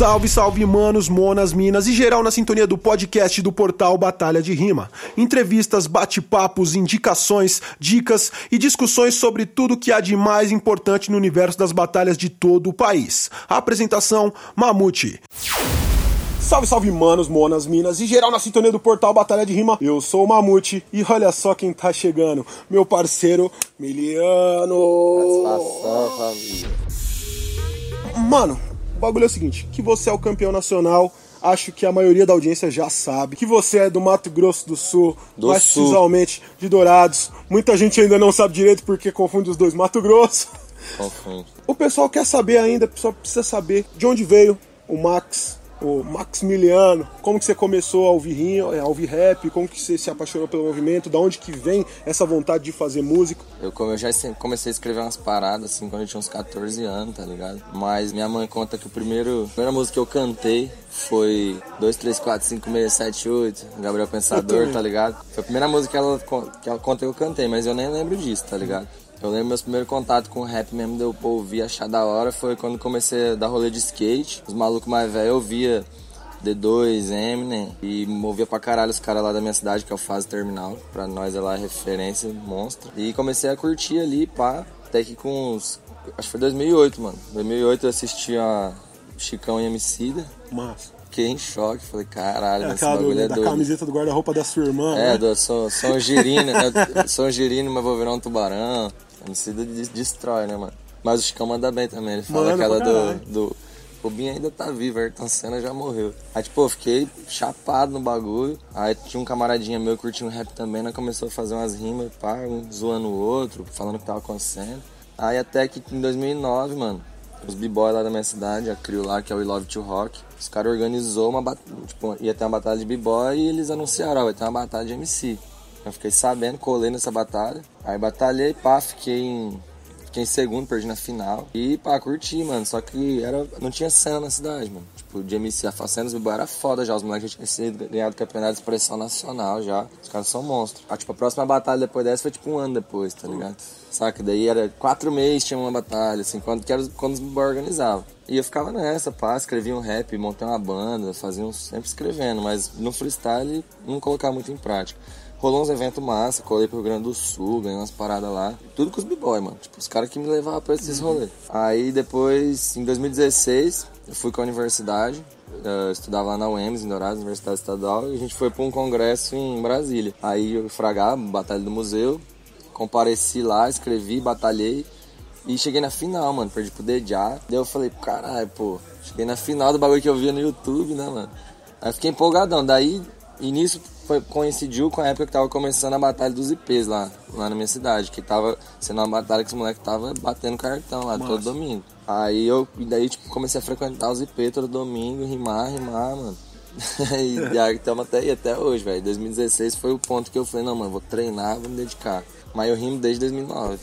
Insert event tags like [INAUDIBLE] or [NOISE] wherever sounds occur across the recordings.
Salve, salve, manos, monas, minas e geral na sintonia do podcast do portal Batalha de Rima. Entrevistas, bate-papos, indicações, dicas e discussões sobre tudo que há de mais importante no universo das batalhas de todo o país. A apresentação: Mamute. Salve, salve, manos, monas, minas e geral na sintonia do portal Batalha de Rima. Eu sou o Mamute e olha só quem tá chegando, meu parceiro Miliano. Satisfação, família. Mano, o bagulho é o seguinte: que você é o campeão nacional. Acho que a maioria da audiência já sabe que você é do Mato Grosso do Sul, Do mais Sul. precisamente de Dourados. Muita gente ainda não sabe direito porque confunde os dois Mato Grosso. Confundo. O pessoal quer saber ainda, o pessoal precisa saber de onde veio o Max, o Maximiliano, como que você começou a ouvir rim- a ouvir rap, como que você se apaixonou pelo movimento, da onde que vem essa vontade de fazer música. Eu, eu já comecei a escrever umas paradas assim quando eu tinha uns 14 anos, tá ligado? Mas minha mãe conta que o primeiro, a primeira música que eu cantei foi 2, 3, 4, 5, 6, 7, 8, Gabriel Pensador, tá ligado? Foi a primeira música que ela, que ela conta que eu cantei, mas eu nem lembro disso, tá ligado? Eu lembro meus primeiros contatos com o rap mesmo, de eu pô, ouvir, achar da hora, foi quando comecei a dar rolê de skate. Os malucos mais velhos eu via D2, Eminem e movia pra caralho os caras lá da minha cidade, que é o Fase Terminal. Pra nós é lá referência, monstro. E comecei a curtir ali, pá, até que com uns. Acho que foi 2008, mano. 2008 eu assisti a Chicão e Emicida. Mas Fiquei em choque, falei, caralho, é esse bagulho do- é da doido. camiseta do guarda-roupa da sua irmã, É, né? do, sou, sou um girino, né? [LAUGHS] Sou um girino, mas vou virar um tubarão. Emicida de- destrói, né, mano? Mas o Chicão manda bem também. Ele fala Manda aquela do, do. O Binho ainda tá vivo, Ayrton Senna já morreu. Aí, tipo, eu fiquei chapado no bagulho. Aí tinha um camaradinha meu curtindo rap também, nós começou a fazer umas rimas, pá, um zoando o outro, falando o que tava acontecendo. Aí até que em 2009, mano, os b-boys lá da minha cidade, a Crio lá, que é o We Love to Rock, os caras organizou uma batalha, tipo, ia ter uma batalha de b-boy e eles anunciaram, ó, vai ter uma batalha de MC. Eu fiquei sabendo, colei nessa batalha. Aí batalhei, pá, fiquei em, fiquei em segundo, perdi na final. E pá, curti, mano. Só que era, não tinha cena na cidade, mano. Tipo, de MC, a cena dos b-boy era foda já. Os moleques já tinham sido ganhado campeonato de expressão nacional já. Os caras são monstros. Ah, tipo, a próxima batalha depois dessa foi tipo um ano depois, tá ligado? Saca? Daí era quatro meses tinha uma batalha, assim, quando, que era, quando os b-boy organizavam. E eu ficava nessa, pá, escrevia um rap, montei uma banda, fazia uns, sempre escrevendo, mas no freestyle não colocava muito em prática. Rolou uns eventos massa, colei pro Rio Grande do Sul, ganhei umas paradas lá. Tudo com os b-boy, mano. Tipo, os caras que me levavam pra esses rolês. Aí depois, em 2016, eu fui com a universidade. Eu estudava lá na UEMS, em Dourados, Universidade Estadual, e a gente foi pra um congresso em Brasília. Aí eu fragava, Batalha do Museu, compareci lá, escrevi, batalhei. E cheguei na final, mano. Perdi pro Dejá. Daí eu falei, caralho, pô. Cheguei na final do bagulho que eu via no YouTube, né, mano? Aí fiquei empolgadão. Daí, nisso foi, coincidiu com a época que tava começando a batalha dos IPs lá, lá na minha cidade. Que tava sendo uma batalha que os moleques tava batendo cartão lá todo domingo. Aí eu, daí, tipo, comecei a frequentar os IP todo domingo, rimar, rimar, mano. [LAUGHS] e [LAUGHS] aí estamos até aí, até hoje, velho. 2016 foi o ponto que eu falei, não, mano, vou treinar, vou me dedicar. Mas eu rimo desde 2009.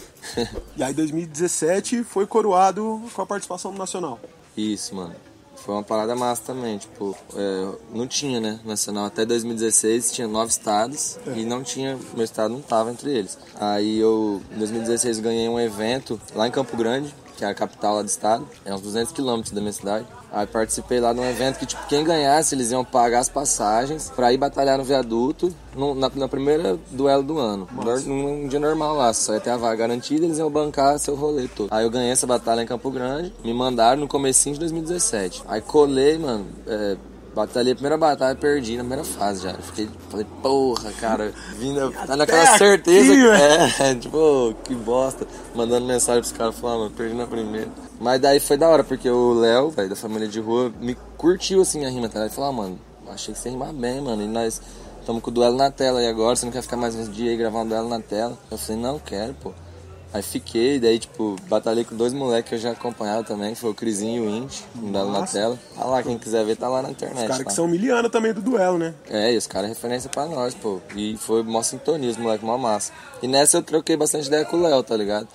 E aí 2017 foi coroado com a participação no Nacional. Isso, mano. Foi uma parada massa também, tipo, é, não tinha, né, nacional. Até 2016 tinha nove estados e não tinha, meu estado não tava entre eles. Aí eu, em 2016, ganhei um evento lá em Campo Grande, que é a capital lá do estado, é uns 200 quilômetros da minha cidade. Aí participei lá de um evento que, tipo, quem ganhasse, eles iam pagar as passagens pra ir batalhar no viaduto no, na, na primeira duelo do ano. Num, dia normal lá, só ia ter a vaga garantida, eles iam bancar seu rolê todo. Aí eu ganhei essa batalha em Campo Grande, me mandaram no comecinho de 2017. Aí colei, mano, é, batalhei a primeira batalha, perdi na primeira fase já. Fiquei, falei, porra, cara, vindo, [LAUGHS] tá naquela certeza que, [LAUGHS] é, tipo, que bosta. Mandando mensagem pros caras, falando, mano, perdi na primeira. Mas daí foi da hora, porque o Léo, velho, da família de rua, me curtiu assim a rima, tá? Ele falou, ah, mano, achei que você rimar bem, mano. E nós estamos com o duelo na tela e agora, você não quer ficar mais uns dias aí gravar um duelo na tela? Eu falei, não, quero, pô. Aí fiquei, daí, tipo, batalhei com dois moleques que eu já acompanhava também, que foi o Crisinho e o Indy, um duelo na tela. Tá lá, quem quiser ver, tá lá na internet. Os caras tá? que são miliana também do duelo, né? É, e os caras é referência pra nós, pô. E foi mó sintonia, os moleque mó massa. E nessa eu troquei bastante ideia com o Léo, tá ligado?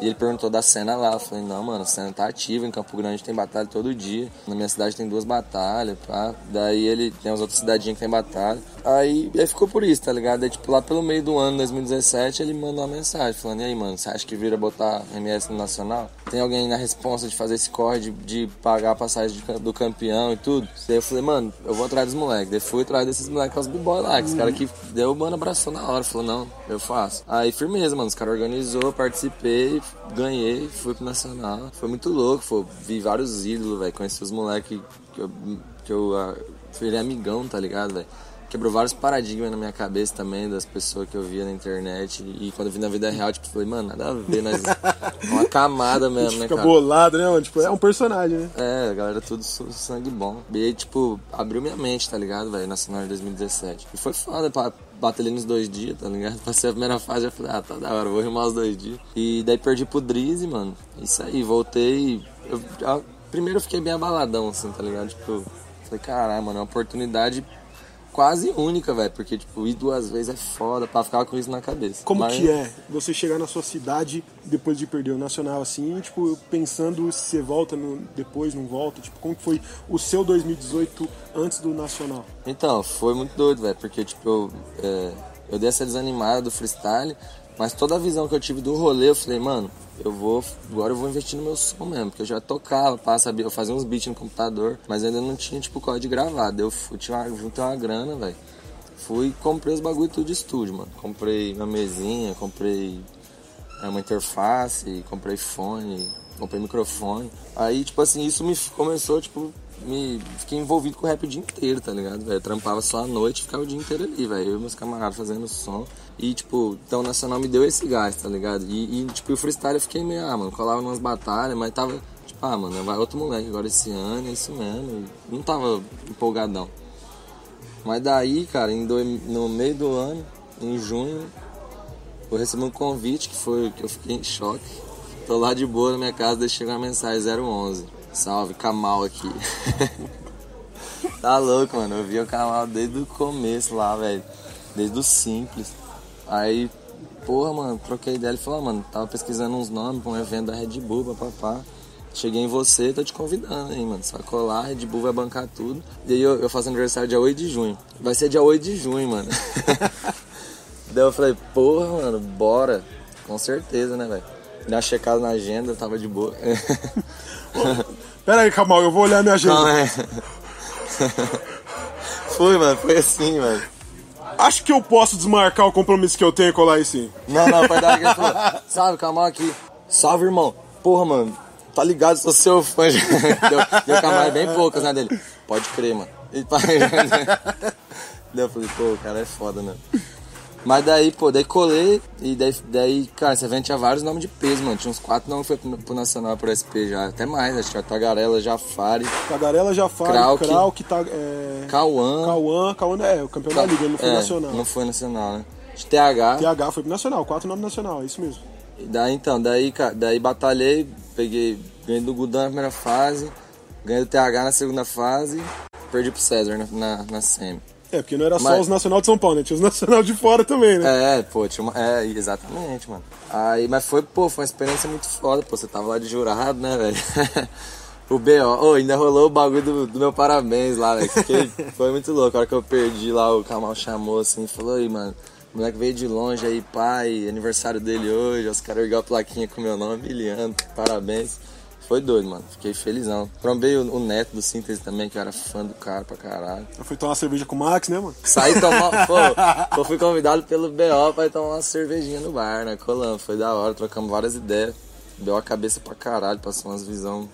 E ele perguntou da cena lá. Eu falei, não, mano, a cena tá ativa, em Campo Grande tem batalha todo dia. Na minha cidade tem duas batalhas, pá. Daí ele tem as outras cidadinhas que tem batalha. Aí, aí ficou por isso, tá ligado? Aí, tipo, lá pelo meio do ano, 2017, ele mandou uma mensagem falando, e aí, mano, você acha que vira botar MS no Nacional? Tem alguém na responsa de fazer esse corre, de, de pagar a passagem de, do campeão e tudo? Daí eu falei, mano, eu vou atrás dos moleques. Daí fui atrás desses moleques, os b-boy lá, que os caras que deu mano abraçou na hora. Falou, não, eu faço. Aí, firmeza, mano, os caras organizou, participei, ganhei, fui pro Nacional. Foi muito louco, foi, vi vários ídolos, velho, conheci os moleques que eu, que eu virei amigão, tá ligado, velho? Quebrou vários paradigmas na minha cabeça também das pessoas que eu via na internet. E quando eu vi na vida real, tipo, falei, mano, nada a ver, nós. [LAUGHS] uma camada mesmo, né, Fica cara? bolado, né, mano? Tipo, é um personagem, né? É, a galera tudo sangue bom. E aí, tipo, abriu minha mente, tá ligado, velho, Nacional de 2017. E foi foda pra bater ali nos dois dias, tá ligado? [LAUGHS] Passei a primeira fase, eu falei, ah, tá da hora, vou rimar os dois dias. E daí perdi pro Drizzy, mano. Isso aí, voltei. Eu, a, primeiro eu fiquei bem abaladão, assim, tá ligado? Tipo, falei, caralho, mano, é uma oportunidade quase única, velho. Porque, tipo, ir duas vezes é foda pra ficar com isso na cabeça. Como Mas... que é você chegar na sua cidade depois de perder o Nacional, assim, tipo, pensando se você volta no... depois, não volta? Tipo, como que foi o seu 2018 antes do Nacional? Então, foi muito doido, velho. Porque, tipo, eu, é... eu dei essa desanimada do freestyle. Mas toda a visão que eu tive do rolê, eu falei, mano, eu vou. Agora eu vou investir no meu som mesmo, porque eu já tocava, sabia, eu fazia uns beats no computador, mas ainda não tinha, tipo, código gravado. Eu fui, tinha uma, uma grana, velho. Fui comprei os bagulho tudo de estúdio, mano. Comprei uma mesinha, comprei é, uma interface, comprei fone, comprei microfone. Aí, tipo assim, isso me começou, tipo, me fiquei envolvido com o rap o dia inteiro, tá ligado? Véio? Trampava só à noite ficava o dia inteiro ali, velho. Eu e meus camaradas fazendo som. E, tipo, então o Nacional me deu esse gás, tá ligado? E, e, tipo, o freestyle eu fiquei meio, ah, mano, colava umas batalhas, mas tava, tipo, ah, mano, vai outro moleque agora esse ano, é isso mesmo. Não tava empolgadão. Mas daí, cara, do, no meio do ano, em junho, eu recebi um convite que foi que eu fiquei em choque. Tô lá de boa na minha casa, deixei uma mensagem 011. Salve, Kamal aqui. [LAUGHS] tá louco, mano. Eu vi o Kamal desde o começo lá, velho. Desde o simples. Aí, porra, mano, troquei ideia. Ele falou, ah, mano, tava pesquisando uns nomes pra um evento da Red Bull, papapá. Cheguei em você, tô te convidando aí, mano. Só colar, Red Bull vai bancar tudo. E aí eu, eu faço aniversário dia 8 de junho. Vai ser dia 8 de junho, mano. [LAUGHS] Daí eu falei, porra, mano, bora. Com certeza, né, velho? Dei uma checada na agenda, tava de boa. [LAUGHS] Pera aí, Kamal, eu vou olhar minha agenda. Não, é. [LAUGHS] foi, mano, foi assim, mano. Acho que eu posso desmarcar o compromisso que eu tenho e colar aí sim. Não, não, foi dar ele falou, [LAUGHS] salve, Kamal aqui. Salve, irmão. Porra, mano, tá ligado, sou seu fã. [LAUGHS] deu, deu Kamal bem poucas, né, dele. Pode crer, mano. E, Daí eu falei, pô, o cara é foda, né? Mas daí, pô, daí colei e daí, daí, cara, esse evento tinha vários nomes de peso, mano. Tinha uns quatro nomes que foi pro, pro Nacional, pro SP já. Até mais, acho que tinha Tagarela, Jafari. Tagarela, Jafari, Krauk, Krauk tá, é... Cauã. Cauã, Cauã é o campeão Ca... da liga, não foi é, nacional. Não foi nacional, né? De TH. TH foi pro nacional, quatro nomes nacional, é isso mesmo. E daí então, daí, daí batalhei, peguei, ganhei do Gudão na primeira fase, ganhei do TH na segunda fase, perdi pro César na, na, na semi. É, porque não era só os Nacional de São Paulo, né? Tinha os Nacional de fora também, né? É, pô, tinha uma... É, exatamente, mano. Aí, mas foi, pô, foi uma experiência muito foda, pô. Você tava lá de jurado, né, velho? [LAUGHS] o B.O. Oh, ainda rolou o bagulho do, do meu parabéns lá, velho. [LAUGHS] Foi muito louco. A hora que eu perdi lá, o Kamal chamou assim e falou, aí, mano. O moleque veio de longe aí, pai, aniversário dele hoje, os caras ergueu a plaquinha com meu nome, Miliano, parabéns. Foi doido, mano. Fiquei felizão. Trombei o, o neto do Síntese também, que eu era fã do cara pra caralho. Eu fui tomar uma cerveja com o Max, né, mano? Saí tomar. [LAUGHS] pô, eu fui convidado pelo BO pra ir tomar uma cervejinha no bar, né? Colando. Foi da hora, trocamos várias ideias. Deu a cabeça pra caralho, passou umas visão.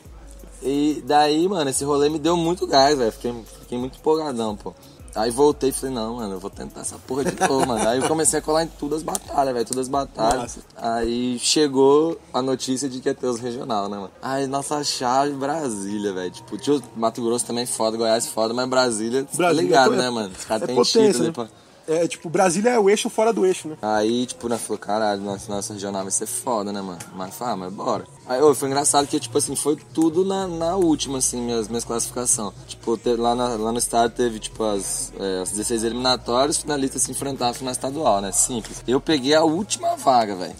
E daí, mano, esse rolê me deu muito gás, velho. Fiquei, fiquei muito empolgadão, pô. Aí voltei e falei, não, mano, eu vou tentar essa porra de novo, mano. Aí eu comecei a colar em todas as batalhas, velho, todas as batalhas. Nossa. Aí chegou a notícia de que ia ter os regional, né, mano? Aí nossa chave, Brasília, velho. Tipo, tinha Mato Grosso também foda, Goiás foda, mas Brasília, tá Brasília tá ligado, é, né, mano? Os caras é têm título né? pra... É, tipo, Brasília é o eixo fora do eixo, né? Aí, tipo, né, falou, caralho, nossa, nossa regional vai ser foda, né, mano? Mas, ah, mas bora. Aí, foi engraçado que, tipo assim, foi tudo na, na última, assim, minhas, minhas classificações. Tipo, teve, lá, na, lá no estado teve, tipo, as, é, as 16 eliminatórias, finalistas se enfrentavam na estadual, né? Simples. Eu peguei a última vaga, velho.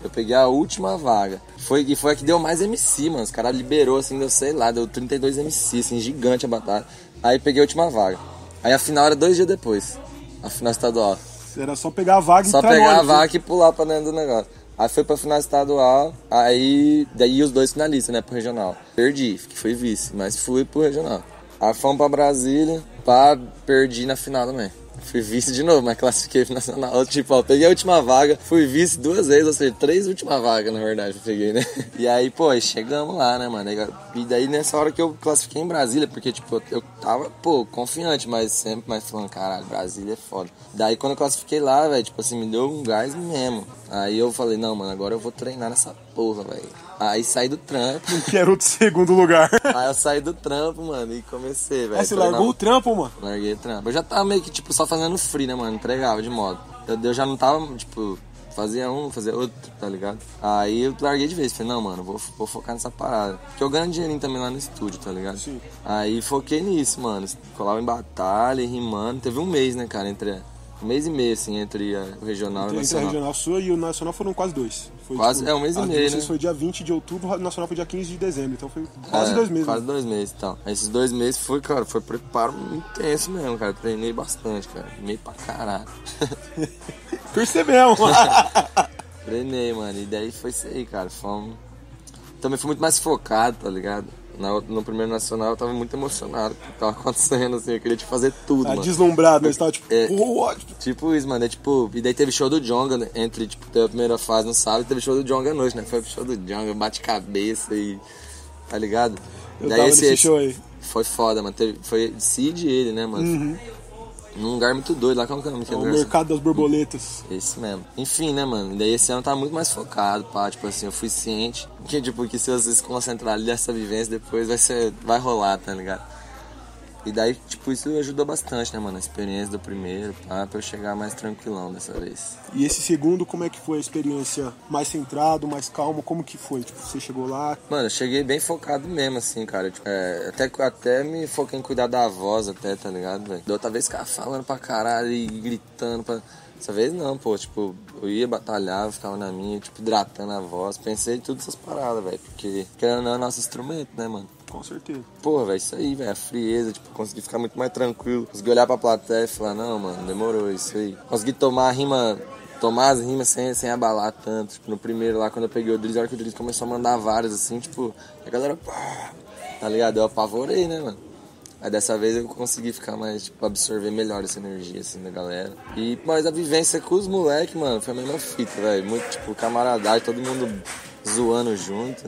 Eu peguei a última vaga. Foi, e foi a que deu mais MC, mano. Os caras liberou, assim, deu, sei lá, deu 32 MC, assim, gigante a batalha. Aí peguei a última vaga. Aí a final era dois dias depois. A final estadual. Era só pegar a vaga e Só pegar a vaga e pular pra dentro do negócio. Aí foi pra final estadual, aí daí os dois finalistas, né, pro regional. Perdi, que fui vice, mas fui pro regional. Aí fomos pra Brasília, pá, perdi na final também. Fui vice de novo, mas classifiquei nacional. [LAUGHS] Tipo, ó, peguei a última vaga, fui vice duas vezes, ou seja, três últimas vagas, na verdade, eu peguei, né? [LAUGHS] E aí, pô, chegamos lá, né, mano? E daí nessa hora que eu classifiquei em Brasília, porque, tipo, eu tava, pô, confiante, mas sempre mais falando, caralho, Brasília é foda. Daí quando eu classifiquei lá, velho, tipo assim, me deu um gás mesmo. Aí eu falei, não, mano, agora eu vou treinar nessa porra, velho. Aí saí do trampo. [LAUGHS] Que era o segundo lugar. Aí eu saí do trampo, mano, e comecei, velho. Aí você largou o trampo, mano. Larguei o trampo. Eu já tava meio que, tipo, só fazendo free, né, mano? Entregava de modo. Eu, eu já não tava, tipo, fazia um, fazia outro, tá ligado? Aí eu larguei de vez. Falei, não, mano, vou, vou focar nessa parada. Porque eu ganho dinheirinho também lá no estúdio, tá ligado? Sim. Aí foquei nisso, mano. Colava em batalha, rimando. Teve um mês, né, cara, entre... Um mês e meio, assim, entre a- o regional e Entre o a nacional. Regional Sul e o Nacional foram quase dois. Foi, Quase- é, um mês e meio, né? foi dia 20 de outubro, o Nacional foi dia 15 de dezembro. Então foi quase É, dois meses. Quase dois meses, então. Esses dois meses foi, cara, foi preparo intenso mesmo, cara. Treinei bastante, cara. Meio pra caralho. [LAUGHS] Percebemos. Treinei, mano. E daí foi isso aí, cara. Fomos... Também fui muito mais focado, tá ligado? Na, no primeiro nacional eu tava muito emocionado com o que tava [LAUGHS] acontecendo, assim. Eu queria te fazer tudo, Tá mano. deslumbrado, né? Você tava tipo, É. ótimo. Tipo isso, mano. É tipo. E daí teve show do Jonga, né? entre, tipo, teve a primeira fase no sábado e teve show do Jonga à noite, né? Foi show do Jonga, bate-cabeça e. Tá ligado? Eu tava nesse show aí. Foi foda, mano. Teve, foi Cid e ele, né, mano? Num lugar muito doido lá, como que é o nome É o mercado das borboletas. Esse mesmo. Enfim, né, mano? Daí esse ano tá muito mais focado, pá. Tipo assim, eu fui ciente [LAUGHS] que, tipo, que se você se concentrar ali nessa vivência, depois vai ser. vai rolar, tá ligado? E daí, tipo, isso ajudou bastante, né, mano? A experiência do primeiro, pá, pra eu chegar mais tranquilão dessa vez. E esse segundo, como é que foi a experiência? Mais centrado, mais calmo? Como que foi? Tipo, você chegou lá, Mano, eu cheguei bem focado mesmo, assim, cara. Tipo, é, até, até me foquei em cuidar da voz, até, tá ligado, velho? Da outra vez ficava falando pra caralho e gritando pra. Dessa vez não, pô, tipo, eu ia batalhar, ficava na minha, tipo, hidratando a voz. Pensei em todas essas paradas, velho. Porque, querendo não, é nosso instrumento, né, mano? com certeza. Porra, velho, isso aí, velho, a frieza, tipo, consegui ficar muito mais tranquilo. Consegui olhar pra plateia e falar, não, mano, demorou isso aí. Consegui tomar a rima, tomar as rimas sem, sem abalar tanto. Tipo, no primeiro lá, quando eu peguei o Driz, a hora que o Driz começou a mandar várias, assim, tipo, a galera, pá, tá ligado? Eu apavorei, né, mano? Aí dessa vez eu consegui ficar mais, tipo, absorver melhor essa energia, assim, da galera. E, mas a vivência com os moleques, mano, foi a mesma fita, velho. Muito, tipo, camaradagem, todo mundo zoando junto.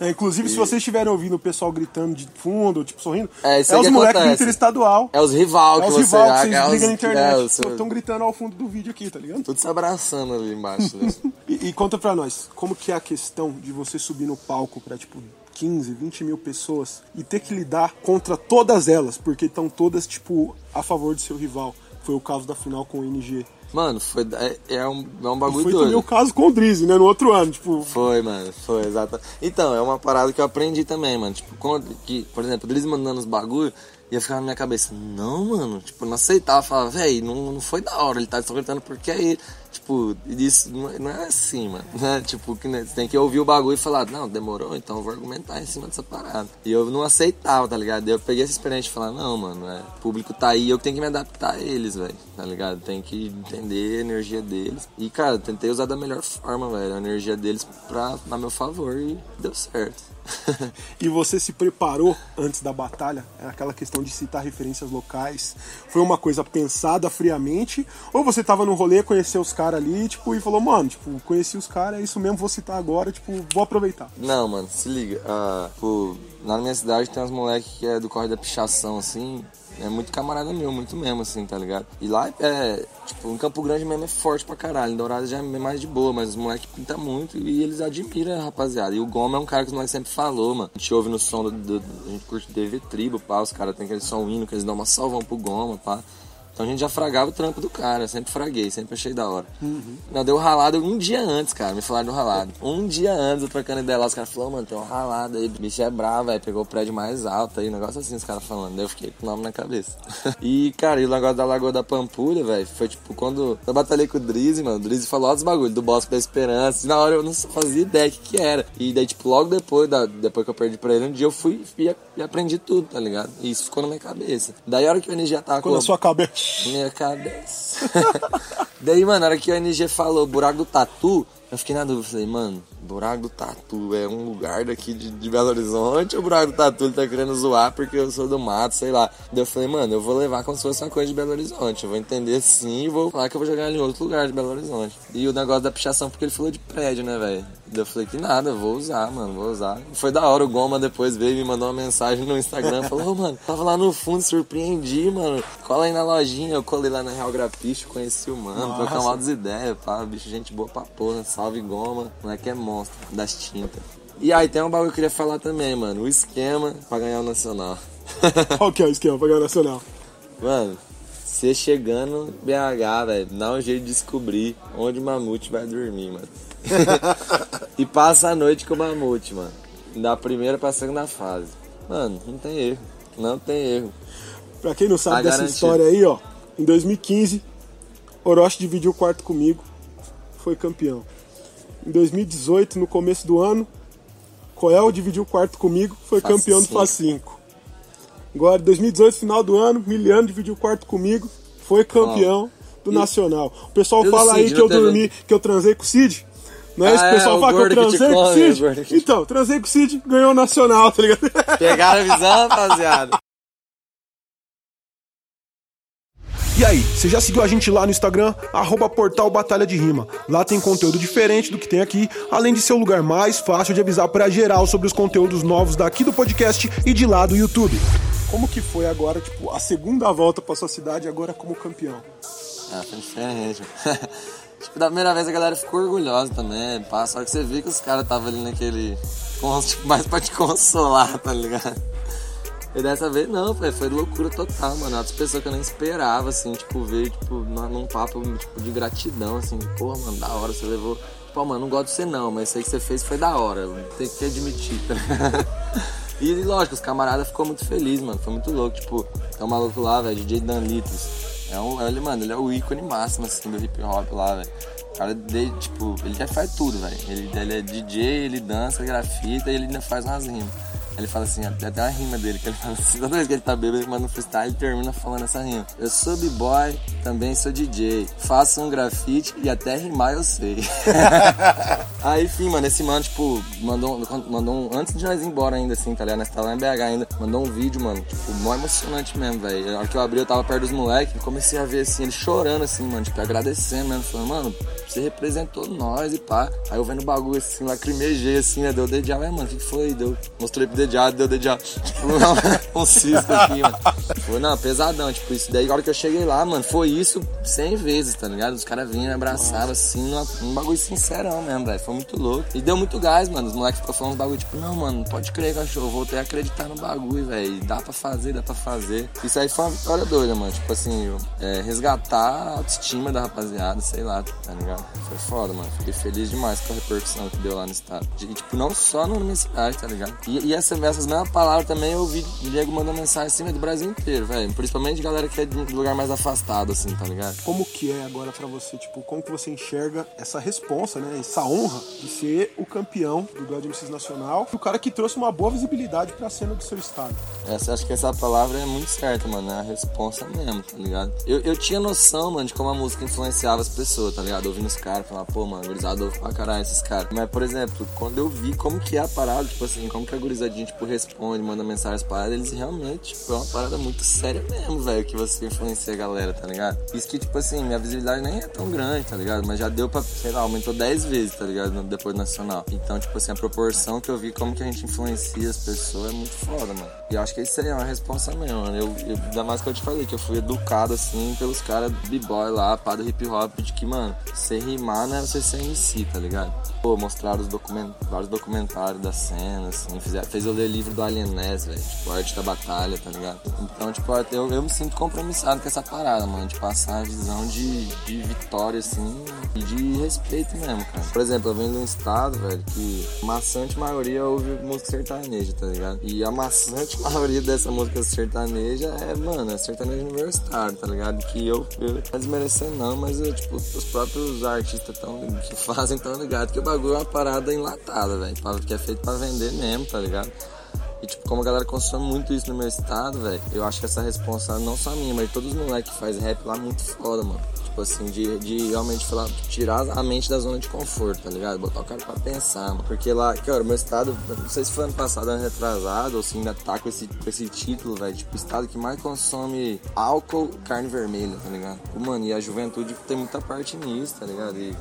É, inclusive, se vocês estiverem ouvindo o pessoal gritando de fundo, tipo, sorrindo, É, isso é os que moleques do. Interestadual. É os rival É que os você... rival que vocês é os- ligam na é, internet. Estão gritando ao fundo do vídeo aqui, tá ligado? Tudo se abraçando ali embaixo. Né? [LAUGHS] E, e conta pra nós, como que é a questão de você subir no palco pra, tipo, 15, 20 mil pessoas e ter que lidar contra todas elas, porque estão todas, tipo, a favor do seu rival. Foi o caso da final com o NG. Mano, foi, é, é um, é um E bagulho foi doido. também o caso com o Drizzy, né? No outro ano, tipo... Foi, mano, foi, exato. Então, é uma parada que eu aprendi também, mano. Tipo, quando, que, por exemplo, eles mandando os bagulho, ia ficar na minha cabeça, não, mano, tipo, não aceitava, falava, véi, não, não foi da hora, ele tá só gritando porque é ele. Tipo, isso não, é- não é assim, mano. Né? Tipo, que, né, você tem que ouvir o bagulho e falar, não, demorou, então eu vou argumentar em cima dessa parada. E eu não aceitava, tá ligado? Eu peguei essa experiência de falar, não, mano, é, o público tá aí, eu tenho que me adaptar a eles, velho, tá ligado? Tem que entender a energia deles. E, cara, tentei usar da melhor forma, velho, a energia deles pra, a meu favor e deu certo. [LAUGHS] E você se preparou antes da batalha? É aquela questão de citar referências locais. Foi uma coisa pensada friamente? Ou você tava no rolê, conheceu os caras ali, tipo, e falou, mano, tipo, conheci os caras, é isso mesmo, vou citar agora, tipo, vou aproveitar. Não, mano, se liga. lá na minha cidade tem uns moleques que é do corre da pichação, assim. É muito camarada meu, muito mesmo, assim, tá ligado? E lá é, tipo, em Campo Grande mesmo é forte pra caralho. Em Dourado já é mais de boa, mas os moleques pintam muito e eles admiram rapaziada. E o Goma é um cara que os moleques sempre falou, mano. A gente ouve no som do. do- a gente curte DV Tribo, pá. Os caras têm aquele som hino que eles dão uma salvão pro Goma, pá. Então a gente já fragava o trampo do cara, sempre fraguei, sempre achei da hora. Uhum. Não, deu ralado um dia antes, cara, me falaram do ralado. Um dia antes, eu trocando ideia lá, os caras falaram, mano, tem um ralado aí, o bicho é bravo, aí pegou o prédio mais alto aí, um negócio assim, os caras falando. Daí eu fiquei com o nome na cabeça. [LAUGHS] e, cara, e o negócio da Lagoa da Pampulha, velho, foi tipo, quando eu batalhei com o Drizzy, mano, o Drizzy falou altos bagulho do Bosque da Esperança, e na hora eu não fazia ideia do que, que era. E daí, tipo, logo depois, da, depois que eu perdi pra ele, um dia eu fui e, aprendi tudo, tá ligado? E isso ficou na minha cabeça. Daí a hora que o NG atacou. Ficou na sua cabeça. Minha cabeça. [LAUGHS] daí, mano, a hora que o NG falou buraco do tatu, eu fiquei na dúvida, falei, mano, Buraco do Tatu é um lugar daqui de, de Belo Horizonte ou Buraco do Tatu ele tá querendo zoar porque eu sou do mato, sei lá. Daí eu falei, mano, eu vou levar como se fosse uma coisa de Belo Horizonte. Eu vou entender sim e vou falar que eu vou jogar em outro lugar de Belo Horizonte. E o negócio da pichação, porque ele falou de prédio, né, velho? Eu falei que nada, vou usar, mano, vou usar. Foi da hora, o Goma depois veio e me mandou uma mensagem no Instagram, falou, oh, mano, tava lá no fundo, surpreendi, mano. Cola aí na lojinha, eu colei lá na Real Grapicho, conheci o mano, trocamos altas ideias, pá, bicho, gente boa pra porra, salve Goma, moleque é monstro, das tintas. E aí tem um bagulho que eu queria falar também, mano, o esquema pra ganhar o Nacional. [LAUGHS] Qual que é o esquema pra ganhar o Nacional? Mano, você chegando BH, velho, dá um jeito de descobrir onde o Mamute vai dormir, mano. [LAUGHS] e passa a noite com o Mamute, mano. Da primeira pra segunda fase. Mano, não tem erro. Não tem erro. Pra quem não sabe tá dessa garantido. história aí, ó. Em 2015, Orochi dividiu o quarto comigo. Foi campeão. Em 2018, no começo do ano, Coel dividiu o quarto comigo. Foi Faz campeão cinco. do Faz 5. Agora, em 2018, final do ano, Miliano dividiu o quarto comigo. Foi campeão oh. do e... Nacional. O pessoal fala aí que eu teve... dormi, que eu transei com o Cid. Não é? Esse ah, pessoal é, fala que eu transei que com o Cid. É então, transei com o Cid, ganhou o Nacional, tá ligado? [LAUGHS] Pegaram a visão, rapaziada. E aí, você já seguiu a gente lá no Instagram? Arroba Portal Batalha de Rima. Lá tem conteúdo diferente do que tem aqui, além de ser o lugar mais fácil de avisar para geral sobre os conteúdos novos daqui do podcast e de lá do YouTube. Como que foi agora, tipo, a segunda volta pra sua cidade agora como campeão? Ah, foi diferente. [LAUGHS] Tipo, da primeira vez a galera ficou orgulhosa também, pá, só que você viu que os caras estavam ali naquele. [LAUGHS] Tipo, mais pra te consolar, tá ligado? E dessa vez não, foi, foi loucura total, mano. Outras pessoas que eu nem esperava, assim, tipo, ver, tipo, num papo tipo, de gratidão, assim, porra, mano, da hora, você levou. Pô, mano, não gosto de você não, mas isso aí que você fez foi da hora, tem que admitir, tá [LAUGHS] E lógico, os camaradas ficou muito felizes, mano. Foi muito louco. Tipo, tem um maluco lá, velho, DJ Dan Litros. É um, ele, mano, ele é o ícone máximo, assim, do hip hop lá, velho. O cara, dele, tipo, ele já faz tudo, velho. Ele, ele é DJ, ele dança, grafita e ele ainda faz umas rimas. Ele fala assim, até uma rima dele, que ele fala assim, [LAUGHS] toda vez que ele tá bêbado, ele manda um freestyle, ele termina falando essa rima. Eu sou b-boy, também sou DJ, faço um grafite e até rimar eu sei. [LAUGHS] Aí, enfim, mano, esse mano, tipo, mandou, mandou um, antes de nós ir embora ainda, assim, tá ligado? Nós tá lá em BH ainda, mandou um vídeo, mano, tipo, mó emocionante mesmo, velho. Na hora que eu abri, eu tava perto dos moleques, comecei a ver, assim, ele chorando, assim, mano, tipo, agradecendo mesmo, falando, mano, você representou nós e pá. Aí eu vendo o bagulho, assim, lacrimejei, assim, né, deu o dedinho, mano, o que foi? Deu, mostrei pro dedinho, deu dedinho, tipo, [LAUGHS] um cisto aqui, mano. Foi, não, pesadão, tipo, isso daí, a hora que eu cheguei lá, mano, foi isso 100 vezes, tá ligado? Os caras vinham abraçavam, assim, um bagulho sincerão mesmo, velho, foi muito louco. E deu muito gás, mano, os moleques ficam falando uns bagulho, tipo, não, mano, pode crer, cachorro, voltei a acreditar no bagulho, velho, dá pra fazer, dá pra fazer. Isso aí foi uma vitória doida, mano, tipo assim, é, resgatar a autoestima da rapaziada, sei lá, tá ligado? Foi foda, mano, fiquei feliz demais com a repercussão que deu lá no estado. E, tipo, não só na minha cidade, tá ligado? E, e essa, essas mesmas palavras também eu vi o Diego mandando mensagem assim, do Brasil inteiro, velho, principalmente galera que é de lugar mais afastado, assim, tá ligado? Como que é agora para você, tipo, como que você enxerga essa responsa, né, essa honra de ser o campeão do de MCs Nacional, o cara que trouxe uma boa visibilidade pra cena do seu estado? Essa, acho que essa palavra é muito certa, mano, é a responsa mesmo, tá ligado? Eu, eu tinha noção, mano, de como a música influenciava as pessoas, tá ligado? Ouvindo os caras, falar, pô, mano, gurizada ouve pra caralho esses caras. Mas, por exemplo, quando eu vi como que é a parada, tipo assim, como que a gurizadinha, tipo, responde, manda mensagens paradas, eles realmente, tipo, é uma parada muito séria mesmo, velho, que você influencia a galera, tá ligado? Isso que, tipo assim, minha visibilidade nem é tão grande, tá ligado? Mas já deu pra, sei lá, aumentou 10 vezes, tá ligado? Depois do nacional. Então, tipo assim, a proporção que eu vi como que a gente influencia as pessoas é muito foda, mano. E eu acho que isso aí é uma responsa mesmo, mano. Eu, eu, ainda mais que eu te falei, que eu fui educado, assim, pelos caras b-boy lá, pá do hip hop, de que, mano, você rimar não é você ser MC, tá ligado? Pô, mostraram os document... vários documentários da cena, assim, fizeram... fez eu ler livro do Alien Ness, velho, tipo, Arte da Batalha, tá ligado? Então, tipo, eu, eu me sinto compromissado com essa parada, mano, de passar a visão de, de vitória, assim, e de respeito mesmo, cara. Por exemplo, eu venho de um estado, velho, que maçante maioria ouve música sertaneja, tá ligado? E a maçante [LAUGHS] maioria dessa música sertaneja é, mano, é sertanejo universitário, tá ligado? Que eu, eu não desmerecendo não, mas eu, tipo, os próprios artistas tão, que fazem tão ligado que o bagulho é uma parada enlatada, velho. Que é feito pra vender mesmo, tá ligado? E tipo, como a galera consome muito isso no meu estado, velho, eu acho que essa responsa não só minha, mas de todos os moleques que faz rap lá muito foda, mano. Tipo assim, de, de realmente falar, tirar a mente da zona de conforto, tá ligado? Botar o cara pra pensar, mano. Porque lá, cara, meu estado, não sei se foi ano passado, ano retrasado, ou se ainda tá com esse, com esse título, velho. Tipo, estado que mais consome álcool carne vermelha, tá ligado? Mano, e a juventude tem muita parte nisso, tá ligado? E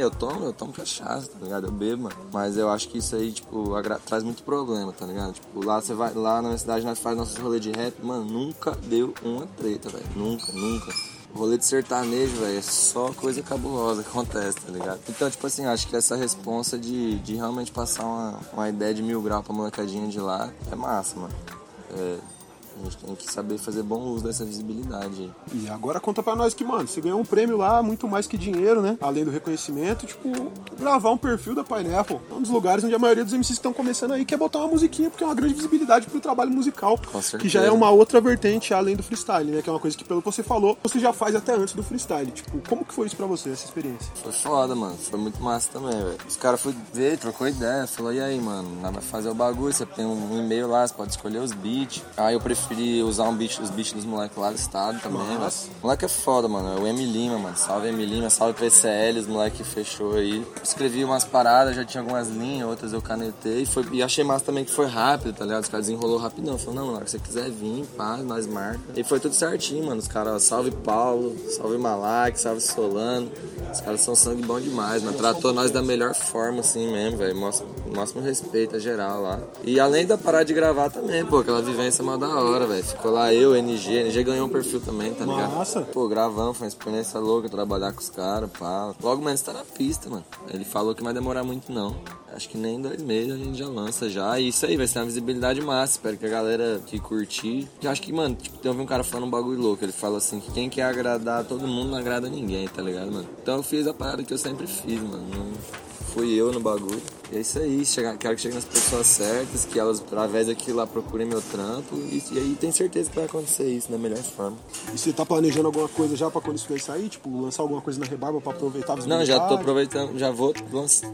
eu tomo, eu tomo cachaça, tá ligado? Eu bebo, mano. Mas eu acho que isso aí, tipo, traz muito problema, tá ligado? Tipo, lá você vai, lá na minha cidade nós fazemos nossos rolês de rap, mano, nunca deu uma treta, velho. Nunca, nunca. O rolê de sertanejo, velho, é só coisa cabulosa que acontece, tá ligado? Então, tipo assim, acho que essa responsa de, de realmente passar uma, uma ideia de mil graus pra molecadinha de lá é massa, mano. É, a gente tem que saber fazer bom uso dessa visibilidade. E agora conta pra nós que, mano, você ganhou um prêmio lá, muito mais que dinheiro, né? Além do reconhecimento, tipo, gravar um perfil da Pineapple. É um dos lugares onde a maioria dos MCs que estão começando aí quer botar uma musiquinha, porque é uma grande visibilidade pro trabalho musical. Com certeza. Que já é uma outra vertente além do freestyle, né? Que é uma coisa que, pelo que você falou, você já faz até antes do freestyle. Tipo, como que foi isso pra você, essa experiência? Foi foda, mano. Foi muito massa também, velho. Os caras foram ver, trocou ideia, falou, e aí, mano, vai fazer o bagulho, você tem um e-mail lá, você pode escolher os beats. Aí eu preferi usar um os beats dos moleques lá do estado também, velho. Moleque é foda, mano. É o M Lima, mano. Salve M Lima, salve PCL, os moleque fechou aí. Escrevi umas paradas, já tinha algumas linhas, outras eu canetei. E, foi, e achei massa também que foi rápido, tá ligado? Os caras desenrolou rapidão. Falou, não, mano, se você quiser vir, pá, nós marca. E foi tudo certinho, mano. Os caras, salve Paulo, salve Malak, salve Solano. Os caras são sangue bom demais, mano. Tratou nós da melhor forma, assim mesmo, velho. Mostra, máximo respeito a geral lá. E além da parar de gravar também, pô, aquela vivência é mó da hora, velho. Ficou lá eu, NG. NG ganhou um perfil também, tá ligado? Massa. Pô, gravando, foi uma experiência louca trabalhar com os caras, pá. Logo menos tá na pista, mano. Ele falou que não vai demorar muito, não. Acho que nem dois meses a gente já lança já. E isso aí vai ser uma visibilidade massa. Espero que a galera que curtir. Eu acho que, mano, tipo, tem um cara falando um bagulho louco. Ele fala assim que quem quer agradar todo mundo não agrada ninguém, tá ligado, mano? Então eu fiz a parada que eu sempre fiz, mano. Não fui eu no bagulho. E é isso aí, chegar, quero que chegue nas pessoas certas, que elas, através daquilo lá, procurem meu trampo. E, e, aí tenho certeza que vai acontecer isso da melhor forma. E você tá planejando alguma coisa já pra quando isso vai sair? Tipo, lançar alguma coisa na rebarba pra aproveitar a Não, já tô aproveitando, já vou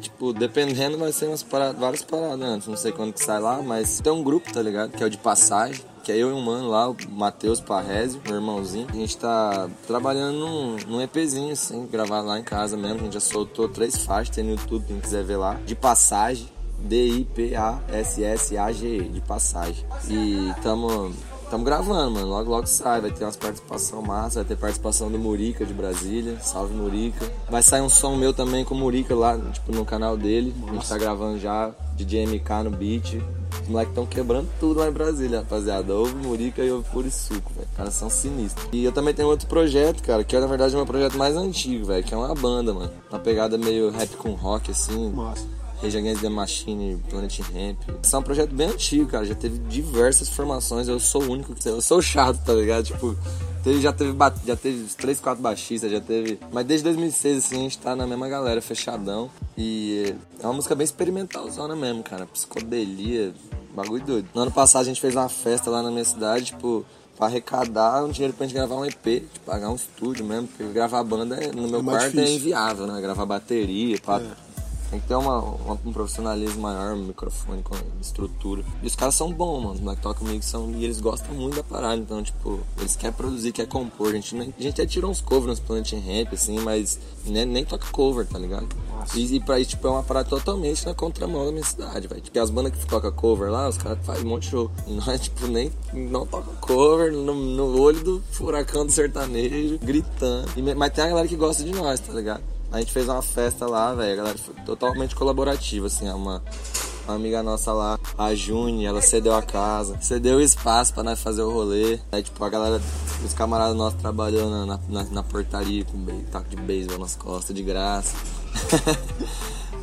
tipo, dependendo vai ser umas paradas, várias paradas antes. Não sei quando que sai lá, mas tem um grupo, tá ligado? Que é o de passagem que é eu e um mano lá, o Matheus Parrésio, meu irmãozinho. A gente tá trabalhando num, num EPzinho, assim, gravar lá em casa mesmo. A gente já soltou três faixas, tem no YouTube, quem quiser ver lá. De passagem, D-I-P-A-S-S-A-G-E, de passagem. E tamo, tamo gravando, mano. Logo, logo sai. Vai ter umas participação massa, vai ter participação do Murica de Brasília. Salve Murica. Vai sair um som meu também com o Murica lá, tipo, no canal dele. A gente tá gravando já, DJ MK no beat. Os moleques estão quebrando tudo lá em Brasília, rapaziada. Ovo Murica e ovo puro suco, velho. Os caras são sinistros. E eu também tenho outro projeto, cara, que é na verdade o meu projeto mais antigo, velho. Que é uma banda, mano. Uma pegada meio rap com rock, assim. Massa. Rage Against the Machine, Planet Ramp. Isso é um projeto bem antigo, cara. Já teve diversas formações. Eu sou o único que. Eu sou chato, tá ligado? Tipo, teve, já teve já teve 3, 4 baixistas, já teve. Mas desde 2006, assim, a gente tá na mesma galera, fechadão. E é uma música bem experimentalzona mesmo, cara. Psicodelia, bagulho doido. No ano passado a gente fez uma festa lá na minha cidade, tipo, pra arrecadar um dinheiro pra gente gravar um EP, tipo, pagar um estúdio mesmo, porque gravar banda no meu É quarto é difícil. inviável, né? Gravar bateria, pá. É. Tem que ter uma, uma- um profissionalismo maior, um microfone com estrutura. E os caras são bons, mano. Os tocam comigo são. E eles gostam muito da parada. Então, tipo, eles querem produzir, querem compor. A gente, a gente até tirou uns covers nos Planet Ramp, assim, mas nem, nem toca cover, tá ligado? E, e pra isso, tipo, é uma parada totalmente na contramão da minha cidade, velho. Porque as bandas que tocam cover lá, os caras fazem um monte de show. E nós, [LAUGHS] tipo, nem não toca cover no, no olho do furacão do sertanejo, gritando. E mas tem a galera que gosta de nós, tá ligado? A gente fez uma festa lá, velho. A galera foi totalmente colaborativa, assim. Uma, uma amiga nossa lá, a Juni, ela cedeu a casa, cedeu o espaço pra nós fazer o rolê. Aí, tipo, a galera, os camaradas nossos trabalhou na, na, na- portaria com taco de beisebol nas costas, de graça.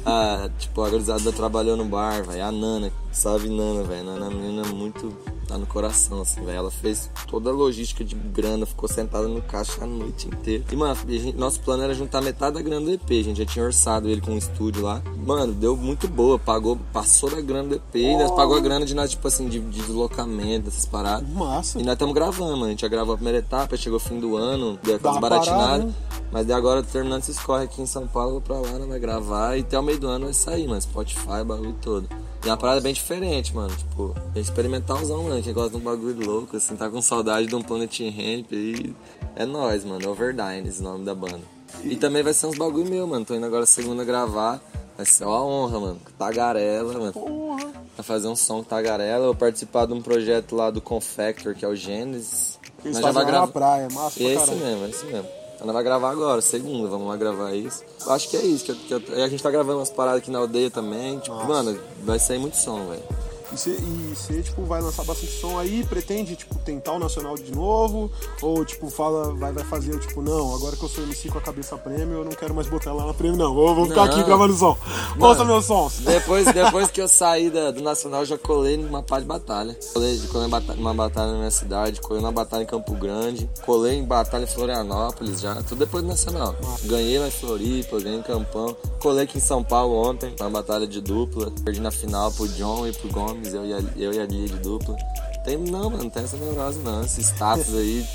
a, [LAUGHS] tipo, a gurizada trabalhou no bar, velho. A Nana, salve Nana, velho. Nana é uma menina muito. Tá no coração, assim, velho. Ela fez toda a logística de grana, ficou sentada no caixa a noite inteira. E, mano, gente- nosso plano era juntar metade da grana do EP. A gente já tinha orçado ele com um estúdio lá. Mano, deu muito boa. Pagou, passou da grana do EP, ainda pagou a grana de nós, tipo assim, de, de deslocamento, dessas paradas. Massa. E nós estamos gravando, mano. A gente já gravou a primeira etapa, chegou o fim do ano, deu aquelas baratinadas. né? Mas daí agora, terminando esses corre aqui em São Paulo, pra lá, né, vai gravar e até o meio do ano vai sair, mano. Spotify, bagulho todo. E é uma parada bem diferente, mano. Tipo, é experimentalzão, mano. Quem gosta de um bagulho louco, assim, tá com saudade de um Planet Ramp aí. É nóis, mano. Overdine, esse nome da banda. E também vai ser uns bagulho meu, mano. Tô indo agora segunda gravar. Vai ser uma honra, mano. Tagarela, mano. Porra. Vai fazer um som com Tagarela. Eu vou participar de um projeto lá do Confector, que é o Gênesis. Eles Nós fazem vai gravar- praia, massa e é caralho. mesmo, é isso mesmo. Ela vai gravar agora, segunda, vamos lá gravar isso. Acho que é isso, que, que a gente tá gravando umas paradas aqui na aldeia também. Tipo, Nossa. mano, vai sair muito som, velho. E você, tipo, vai lançar bastante som aí, pretende, tipo, tentar o Nacional de novo? Ou, tipo, fala, vai, vai fazer, tipo, não, agora que eu sou MC com a cabeça prêmio, eu não quero mais botar lá na prêmio, não. Vou, vou ficar Não. aqui gravando som. Ouça meus sons. Depois, depois que eu saí da- do Nacional, já colei numa pá de batalha. Colei, colei numa batalha na minha cidade, colei numa batalha em Campo Grande, colei em batalha em Florianópolis já, tudo depois do Nacional. Ganhei lá em Floripa, ganhei em Campão. Colei aqui em São Paulo ontem, uma batalha de dupla. Perdi na final pro John e pro Gomes, eu e a, eu e a Lia de dupla. Tem, não, mano, não tem essa neurose não, esse status aí.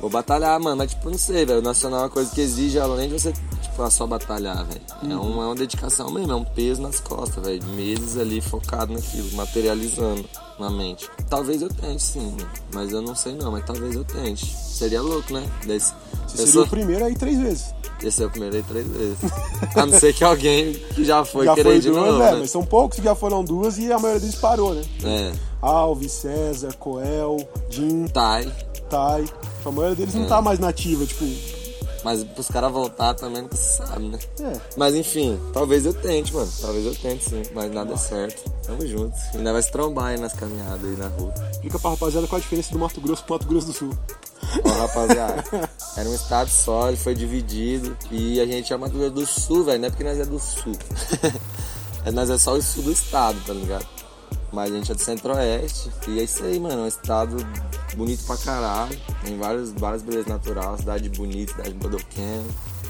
Vou batalhar, mano, mas tipo, não sei, velho. O Nacional é uma coisa que exige, além de você, tipo, só batalhar, velho. É, uma, é uma dedicação mesmo, é um peso nas costas, velho. Meses ali focado naquilo, materializando na mente. Talvez eu tente, sim, mano, mas eu não sei não, mas talvez eu tente. Seria louco, né? Desse, Você eu seria o primeiro aí três vezes. Esse é o primeiro aí três vezes. A não ser que alguém que já foi já querer foi de duas, novo, é, né? mas são poucos que já foram duas e a maioria deles parou, né? É, Alves, César, Coel, Jim, Tai. Tai. A maioria deles É. não tá mais nativa, tipo. Mas pros caras voltar também se sabe, né? É. Mas enfim, talvez eu tente, mano. Talvez eu tente sim, mas nada é certo. Tamo junto. Ainda vai se trombar aí nas caminhadas aí na rua. Explica pra rapaziada qual a diferença do Mato Grosso pro Mato Grosso do Sul. Ó, rapaziada, [LAUGHS] era um estado só, ele foi dividido. E a gente é Grosso do Sul, velho. Não é porque nós é do Sul. [LAUGHS] é, nós é só o sul do estado, tá ligado? Mas a gente é do centro-oeste. E é isso aí, mano. É um estado bonito pra caralho. Tem vários, várias belezas naturais. Cidade bonita, cidade bodoquena.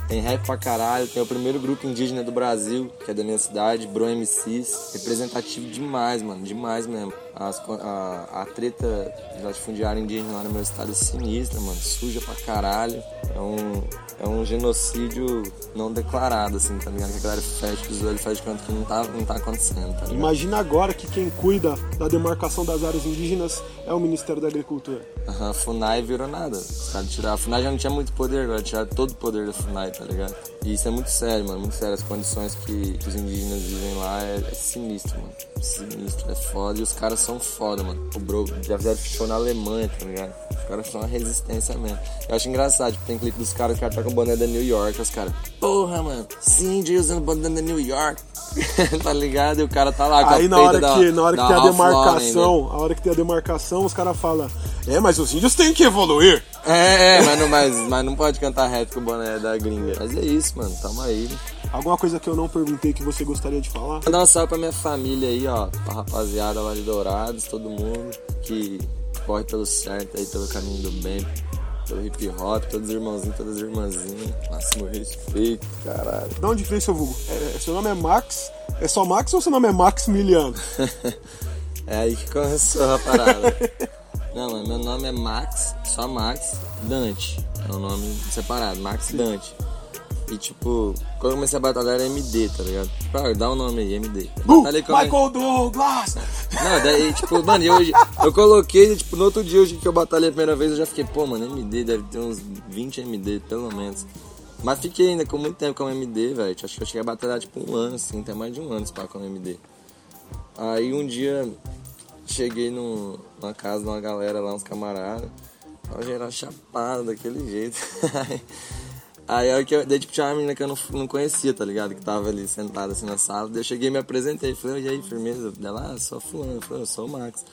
Tem rap pra caralho. Tem o primeiro grupo indígena do Brasil, que é da minha cidade, Bro MCs. Representativo demais, mano. Demais mesmo. As a, a treta de latifundiário indígena lá no meu estado é sinistra, mano. Suja pra caralho. É um, é um genocídio não declarado, assim, tá ligado? Que a galera fecha os olhos, faz de conta que não tá, não tá acontecendo, tá ligado? Imagina agora que quem cuida da demarcação das áreas indígenas é o Ministério da Agricultura. Aham, a FUNAI virou nada. Os caras tiraram. A FUNAI já não tinha muito poder, agora tiraram todo o poder da FUNAI, tá ligado? E isso é muito sério, mano. Muito sério. As condições que os indígenas vivem lá é, é sinistro, mano. Sinistro, é foda. E os caras são foda, mano. O bro já fizeram show na Alemanha, tá ligado? Os caras são uma resistência mesmo. Eu acho engraçado, tipo, tem clipe dos caras, os caras tá com boné da New York, os caras, porra, mano, sim, usando boné da New York. [LAUGHS] tá ligado? E o cara tá lá com Aí a na hora da, que, na hora da que tem a né? demarcação, a hora que tem a demarcação, os caras falam, é, mas os índios têm que evoluir. É, é, mas não, mas, mas não pode cantar rap com o boné da gringa. Mas é isso, mano. Tamo aí. Alguma coisa que eu não perguntei que você gostaria de falar? Mandar um salve pra minha família aí, ó. Pra rapaziada lá de Dourados, todo mundo que corre pelo certo aí, pelo caminho do bem, pelo hip hop, todos os irmãozinhos, todas as irmãzinhas. Máximo respeito, caralho. De onde vem seu vulgo? É, seu nome é Max? É só Max ou seu nome é Maximiliano? [LAUGHS] É aí que começou a parada. [LAUGHS] Não, meu nome é Max, só Max Dante. É um nome separado, Max Dante. E tipo, quando eu comecei a batalhar era MD, tá ligado? Claro, dá o nome aí, MD. Uh, Michael Douglas! Não, daí, tipo, mano, eu, hoje, eu coloquei, tipo, no outro dia hoje que eu batalhei a primeira vez, eu já fiquei, pô, mano, MD deve ter uns 20 MD, pelo menos. Mas fiquei ainda com muito tempo com MD, velho. Acho que eu cheguei a batalhar, tipo, um ano, assim, até mais de um ano pá com MD. Aí um dia cheguei no, numa casa de uma galera lá, uns camaradas. Tava geral chapado daquele jeito. [LAUGHS] Aí, que eu, daí, tipo, tinha uma menina que eu não, não conhecia, tá ligado? Que tava ali sentada assim na sala. Daí eu cheguei e me apresentei. Falei, e aí, firmeza? Dela, ah, sou fulano. Eu falei, eu sou o Max.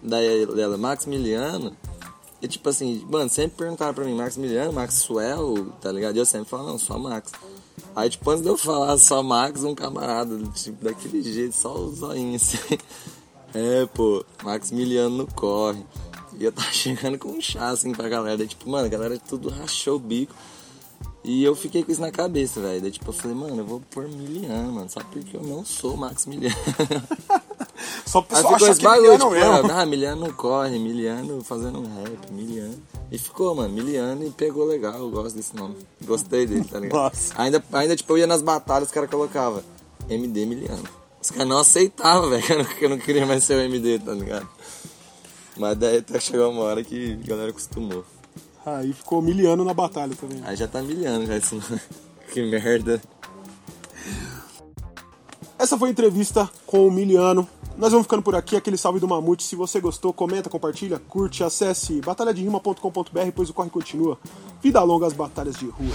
Daí ela, Maximiliano. E tipo assim, mano, sempre perguntaram pra mim, Maximiliano, Maxwell, tá ligado? E eu sempre falava, não, só Max. Aí, tipo, antes de eu falar só Max, um camarada, tipo, daquele jeito, só o zoinho assim. [LAUGHS] É, pô, Maximiliano corre. E eu tava [LAUGHS] chegando com um chá, assim, pra galera. Tipo, mano, a galera tudo rachou o bico. E eu fiquei com isso na cabeça, velho. Daí, tipo, eu falei, mano, eu vou pôr Miliano, mano. Só porque eu não sou Maximiliano. [LAUGHS] Só pra pessoa ficou achar que bagulho, Miliano tipo, mesmo. ah, Miliano corre, Miliano fazendo um rap, Miliano. E ficou, mano, Miliano e pegou legal, eu gosto desse nome. Gostei dele, tá ligado? Nossa. Ainda, ainda, tipo, eu ia nas batalhas, os caras colocavam MD Miliano. Os caras não aceitavam, velho, que eu não- queria mais ser o MD, tá ligado? Mas daí até chegou uma hora que a galera acostumou. Aí ficou miliano na batalha também. Aí já tá Miliano, já nome. [LAUGHS] Que merda. Essa foi a entrevista com o Miliano. Nós vamos ficando por aqui, aquele salve do Mamute. Se você gostou, comenta, compartilha, curte, acesse batalhaderima.com.br, pois o corre continua. Vida longa às batalhas de rua.